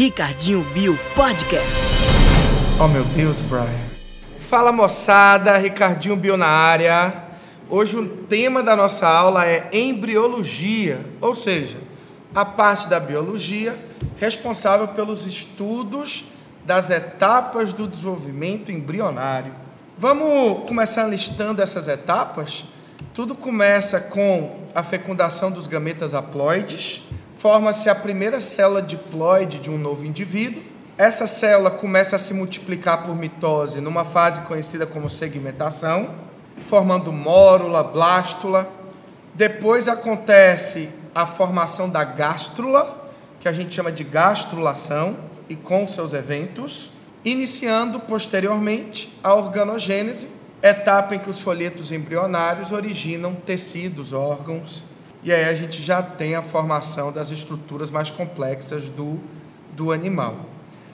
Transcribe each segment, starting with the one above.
Ricardinho Bio Podcast. Oh meu Deus, Brian. Fala moçada, Ricardinho Bio na área. Hoje o tema da nossa aula é embriologia, ou seja, a parte da biologia responsável pelos estudos das etapas do desenvolvimento embrionário. Vamos começar listando essas etapas? Tudo começa com a fecundação dos gametas haploides, forma-se a primeira célula diploide de um novo indivíduo. Essa célula começa a se multiplicar por mitose numa fase conhecida como segmentação, formando mórula, blástula. Depois acontece a formação da gástrula, que a gente chama de gastrulação, e com seus eventos, iniciando posteriormente a organogênese, etapa em que os folhetos embrionários originam tecidos, órgãos e aí a gente já tem a formação das estruturas mais complexas do, do animal.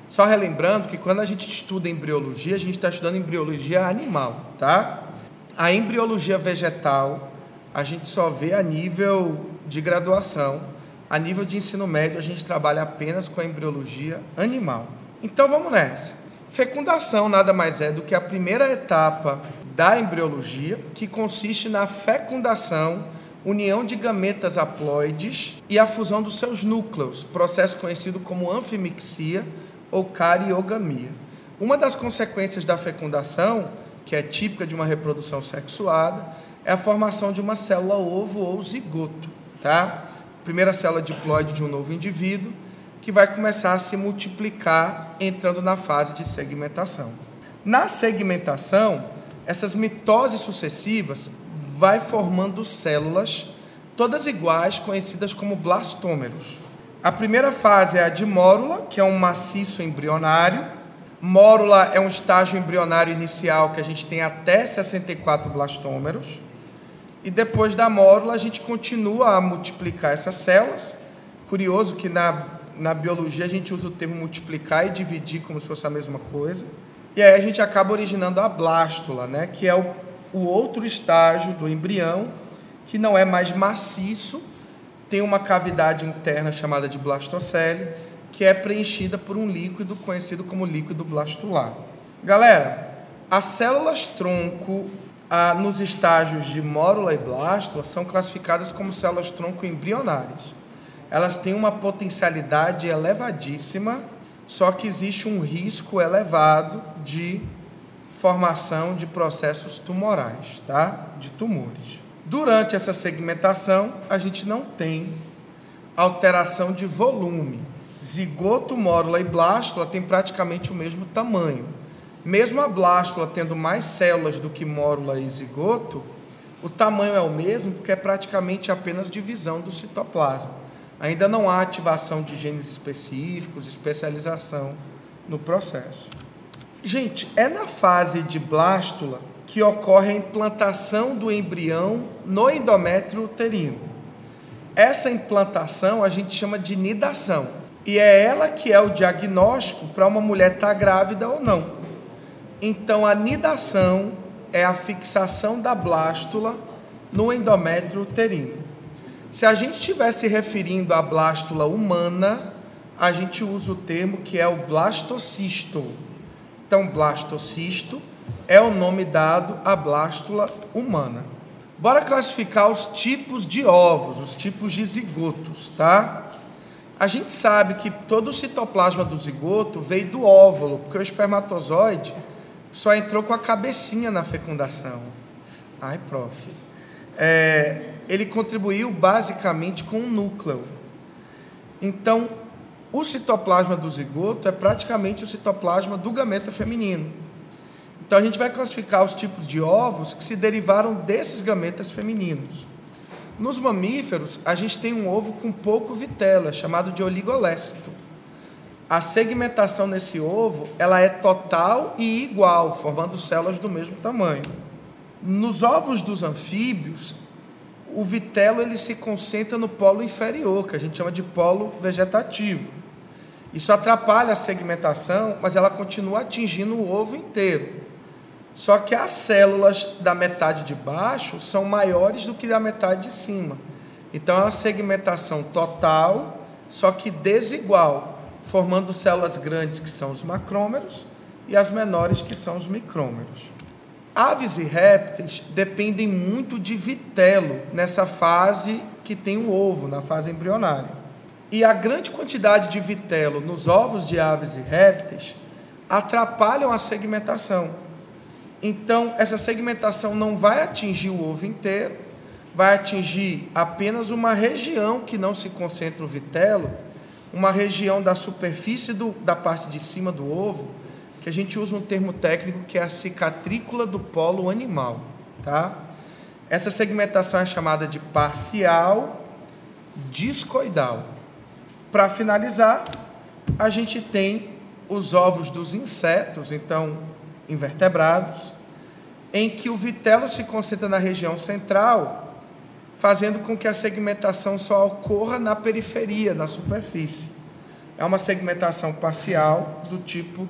Só relembrando que quando a gente estuda embriologia, a gente está estudando embriologia animal, tá? A embriologia vegetal a gente só vê a nível de graduação. A nível de ensino médio, a gente trabalha apenas com a embriologia animal. Então vamos nessa. Fecundação nada mais é do que a primeira etapa da embriologia, que consiste na fecundação união de gametas haploides e a fusão dos seus núcleos, processo conhecido como anfimixia ou cariogamia. Uma das consequências da fecundação, que é típica de uma reprodução sexuada, é a formação de uma célula ovo ou zigoto, tá? Primeira célula diploide de um novo indivíduo que vai começar a se multiplicar entrando na fase de segmentação. Na segmentação, essas mitoses sucessivas vai formando células, todas iguais, conhecidas como blastômeros. A primeira fase é a de mórula, que é um maciço embrionário. Mórula é um estágio embrionário inicial que a gente tem até 64 blastômeros. E depois da mórula, a gente continua a multiplicar essas células. Curioso que na, na biologia a gente usa o termo multiplicar e dividir como se fosse a mesma coisa. E aí a gente acaba originando a blástula, né? que é o o outro estágio do embrião, que não é mais maciço, tem uma cavidade interna chamada de blastocele, que é preenchida por um líquido conhecido como líquido blastular. Galera, as células tronco ah, nos estágios de mórula e blástula são classificadas como células tronco embrionárias. Elas têm uma potencialidade elevadíssima, só que existe um risco elevado de formação de processos tumorais, tá? De tumores. Durante essa segmentação, a gente não tem alteração de volume. Zigoto, mórula e blástula têm praticamente o mesmo tamanho. Mesmo a blástula tendo mais células do que mórula e zigoto, o tamanho é o mesmo porque é praticamente apenas divisão do citoplasma. Ainda não há ativação de genes específicos, especialização no processo. Gente, é na fase de blástula que ocorre a implantação do embrião no endométrio uterino. Essa implantação a gente chama de nidação. E é ela que é o diagnóstico para uma mulher estar tá grávida ou não. Então, a nidação é a fixação da blástula no endométrio uterino. Se a gente estiver se referindo à blástula humana, a gente usa o termo que é o blastocisto então, blastocisto é o nome dado à blástula humana. Bora classificar os tipos de ovos, os tipos de zigotos, tá? A gente sabe que todo o citoplasma do zigoto veio do óvulo, porque o espermatozoide só entrou com a cabecinha na fecundação. Ai, prof. É, ele contribuiu basicamente com o núcleo. Então, o citoplasma do zigoto é praticamente o citoplasma do gameta feminino. Então a gente vai classificar os tipos de ovos que se derivaram desses gametas femininos. Nos mamíferos, a gente tem um ovo com pouco vitela, chamado de oligolécito. A segmentação nesse ovo, ela é total e igual, formando células do mesmo tamanho. Nos ovos dos anfíbios, o vitelo ele se concentra no polo inferior, que a gente chama de polo vegetativo. Isso atrapalha a segmentação, mas ela continua atingindo o ovo inteiro. Só que as células da metade de baixo são maiores do que a metade de cima. Então é uma segmentação total, só que desigual, formando células grandes que são os macrômeros e as menores que são os micrômeros. Aves e répteis dependem muito de vitelo nessa fase que tem o ovo, na fase embrionária. E a grande quantidade de vitelo nos ovos de aves e répteis atrapalham a segmentação. Então, essa segmentação não vai atingir o ovo inteiro, vai atingir apenas uma região que não se concentra o vitelo, uma região da superfície do, da parte de cima do ovo, que a gente usa um termo técnico que é a cicatrícula do polo animal, tá? Essa segmentação é chamada de parcial discoidal. Para finalizar, a gente tem os ovos dos insetos, então invertebrados, em que o vitelo se concentra na região central, fazendo com que a segmentação só ocorra na periferia, na superfície. É uma segmentação parcial do tipo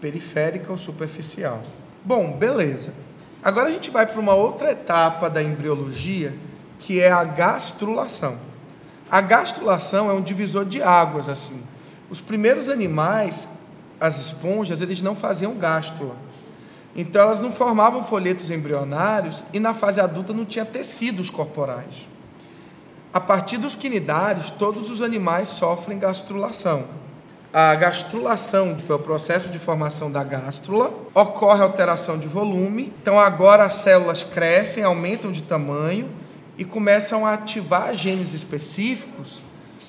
periférica ou superficial. Bom, beleza. Agora a gente vai para uma outra etapa da embriologia, que é a gastrulação. A gastrulação é um divisor de águas assim. Os primeiros animais, as esponjas, eles não faziam gástrula. Então elas não formavam folhetos embrionários e na fase adulta não tinha tecidos corporais. A partir dos quinidários, todos os animais sofrem gastrulação. A gastrulação, que é o processo de formação da gástrula, ocorre alteração de volume. Então agora as células crescem, aumentam de tamanho e começam a ativar genes específicos,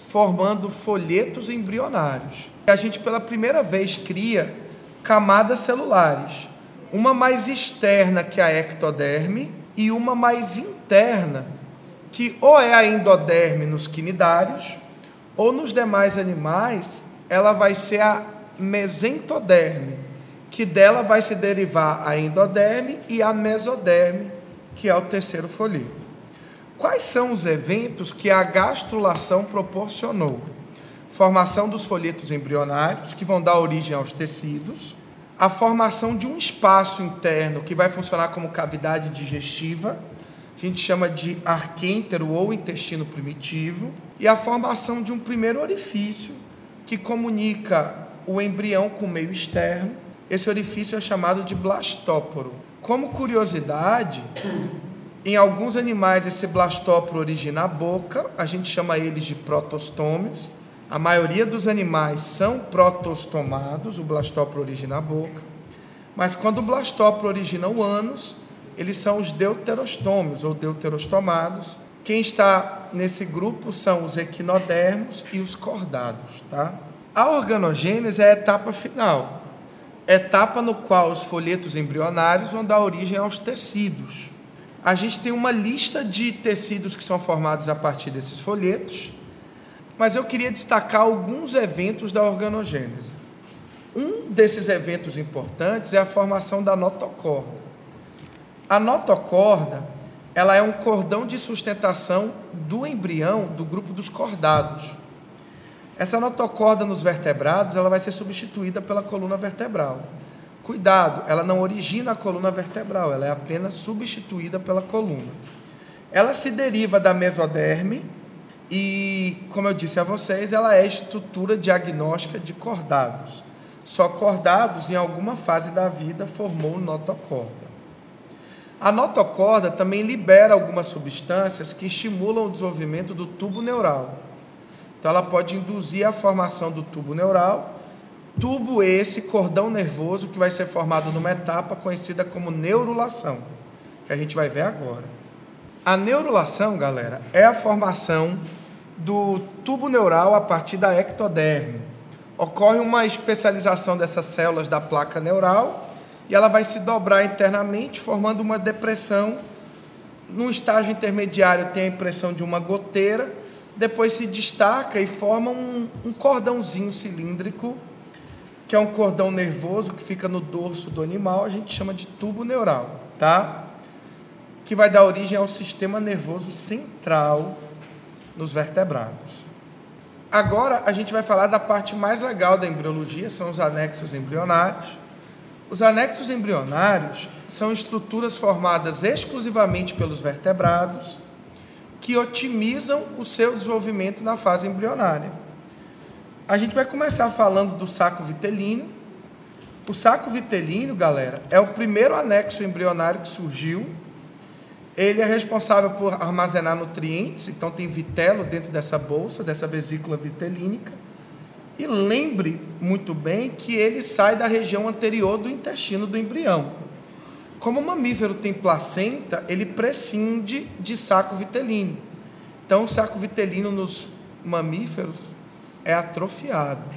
formando folhetos embrionários. A gente pela primeira vez cria camadas celulares, uma mais externa que a ectoderme e uma mais interna, que ou é a endoderme nos quinidários, ou nos demais animais ela vai ser a mesentoderme, que dela vai se derivar a endoderme e a mesoderme, que é o terceiro folheto. Quais são os eventos que a gastrulação proporcionou? Formação dos folhetos embrionários, que vão dar origem aos tecidos, a formação de um espaço interno que vai funcionar como cavidade digestiva, a gente chama de arquêntero ou intestino primitivo, e a formação de um primeiro orifício, que comunica o embrião com o meio externo. Esse orifício é chamado de blastóporo. Como curiosidade, em alguns animais esse blastóporo origina a boca, a gente chama eles de protostômios. A maioria dos animais são protostomados, o blastóporo origina a boca. Mas quando o blastóporo origina o ânus, eles são os deuterostômios ou deuterostomados, quem está nesse grupo são os equinodermos e os cordados, tá? A organogênese é a etapa final, etapa no qual os folhetos embrionários vão dar origem aos tecidos. A gente tem uma lista de tecidos que são formados a partir desses folhetos, mas eu queria destacar alguns eventos da organogênese. Um desses eventos importantes é a formação da notocorda. A notocorda ela é um cordão de sustentação do embrião do grupo dos cordados. Essa notocorda nos vertebrados, ela vai ser substituída pela coluna vertebral. Cuidado, ela não origina a coluna vertebral, ela é apenas substituída pela coluna. Ela se deriva da mesoderme e, como eu disse a vocês, ela é estrutura diagnóstica de cordados. Só cordados, em alguma fase da vida, formou notocorda. A notocorda também libera algumas substâncias que estimulam o desenvolvimento do tubo neural. Então, ela pode induzir a formação do tubo neural, tubo esse, cordão nervoso, que vai ser formado numa etapa conhecida como neurulação, que a gente vai ver agora. A neurulação, galera, é a formação do tubo neural a partir da ectoderme. Ocorre uma especialização dessas células da placa neural e ela vai se dobrar internamente, formando uma depressão. No estágio intermediário tem a impressão de uma goteira, depois se destaca e forma um, um cordãozinho cilíndrico, que é um cordão nervoso que fica no dorso do animal, a gente chama de tubo neural, tá? Que vai dar origem ao sistema nervoso central nos vertebrados. Agora a gente vai falar da parte mais legal da embriologia, são os anexos embrionários. Os anexos embrionários são estruturas formadas exclusivamente pelos vertebrados que otimizam o seu desenvolvimento na fase embrionária. A gente vai começar falando do saco vitelino. O saco vitelino, galera, é o primeiro anexo embrionário que surgiu. Ele é responsável por armazenar nutrientes, então tem vitelo dentro dessa bolsa, dessa vesícula vitelínica. E lembre muito bem que ele sai da região anterior do intestino do embrião. Como o mamífero tem placenta, ele prescinde de saco vitelino. Então, o saco vitelino nos mamíferos é atrofiado.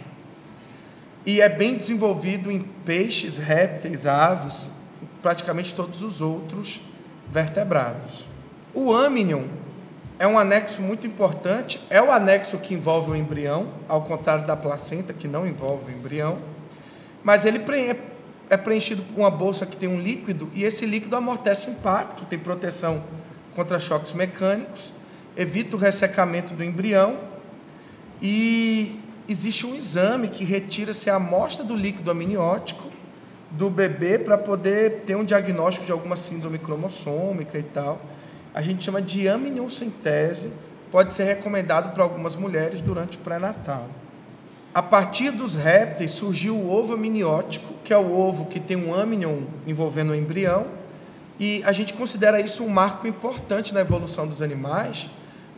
E é bem desenvolvido em peixes, répteis, aves, praticamente todos os outros vertebrados. O amnion é um anexo muito importante, é o anexo que envolve o embrião, ao contrário da placenta, que não envolve o embrião, mas ele é preenchido por uma bolsa que tem um líquido e esse líquido amortece impacto, tem proteção contra choques mecânicos, evita o ressecamento do embrião e existe um exame que retira-se a amostra do líquido amniótico do bebê para poder ter um diagnóstico de alguma síndrome cromossômica e tal a gente chama de amniocentese, pode ser recomendado para algumas mulheres durante o pré-natal. A partir dos répteis surgiu o ovo amniótico, que é o ovo que tem um amnion envolvendo o embrião, e a gente considera isso um marco importante na evolução dos animais,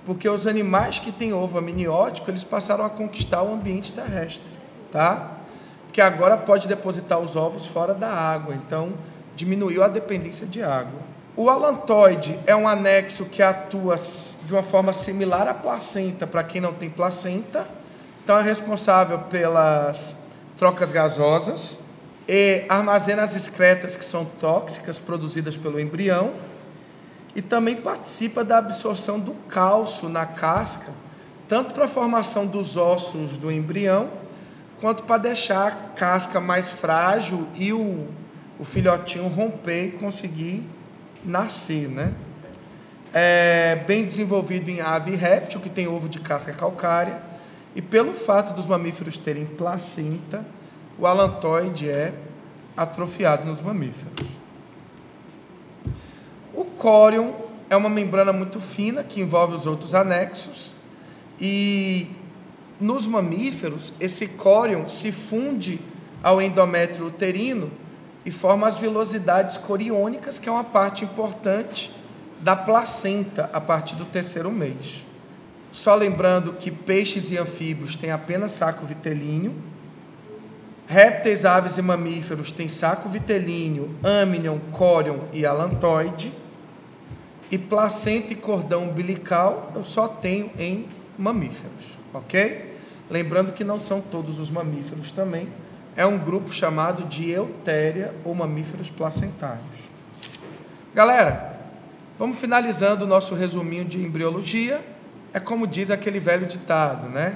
porque os animais que têm ovo amniótico, eles passaram a conquistar o ambiente terrestre, tá? Porque agora pode depositar os ovos fora da água, então diminuiu a dependência de água. O alantoide é um anexo que atua de uma forma similar à placenta para quem não tem placenta. Então é responsável pelas trocas gasosas e armazena as excretas que são tóxicas produzidas pelo embrião e também participa da absorção do cálcio na casca, tanto para a formação dos ossos do embrião, quanto para deixar a casca mais frágil e o, o filhotinho romper e conseguir nascer, né? É bem desenvolvido em ave e réptil, que tem ovo de casca calcária, e pelo fato dos mamíferos terem placenta, o alantoide é atrofiado nos mamíferos. O córion é uma membrana muito fina que envolve os outros anexos e nos mamíferos esse córion se funde ao endométrio uterino e forma as vilosidades coriônicas, que é uma parte importante da placenta a partir do terceiro mês. Só lembrando que peixes e anfíbios têm apenas saco vitelíneo, répteis, aves e mamíferos têm saco vitelíneo, amnion, córion e alantoide, e placenta e cordão umbilical eu só tenho em mamíferos, ok? Lembrando que não são todos os mamíferos também, é um grupo chamado de eutéria ou mamíferos placentários. Galera, vamos finalizando o nosso resuminho de embriologia. É como diz aquele velho ditado, né?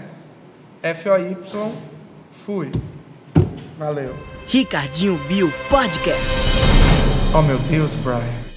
FOY, fui. Valeu. Ricardinho Bio Podcast. Oh meu Deus, Brian.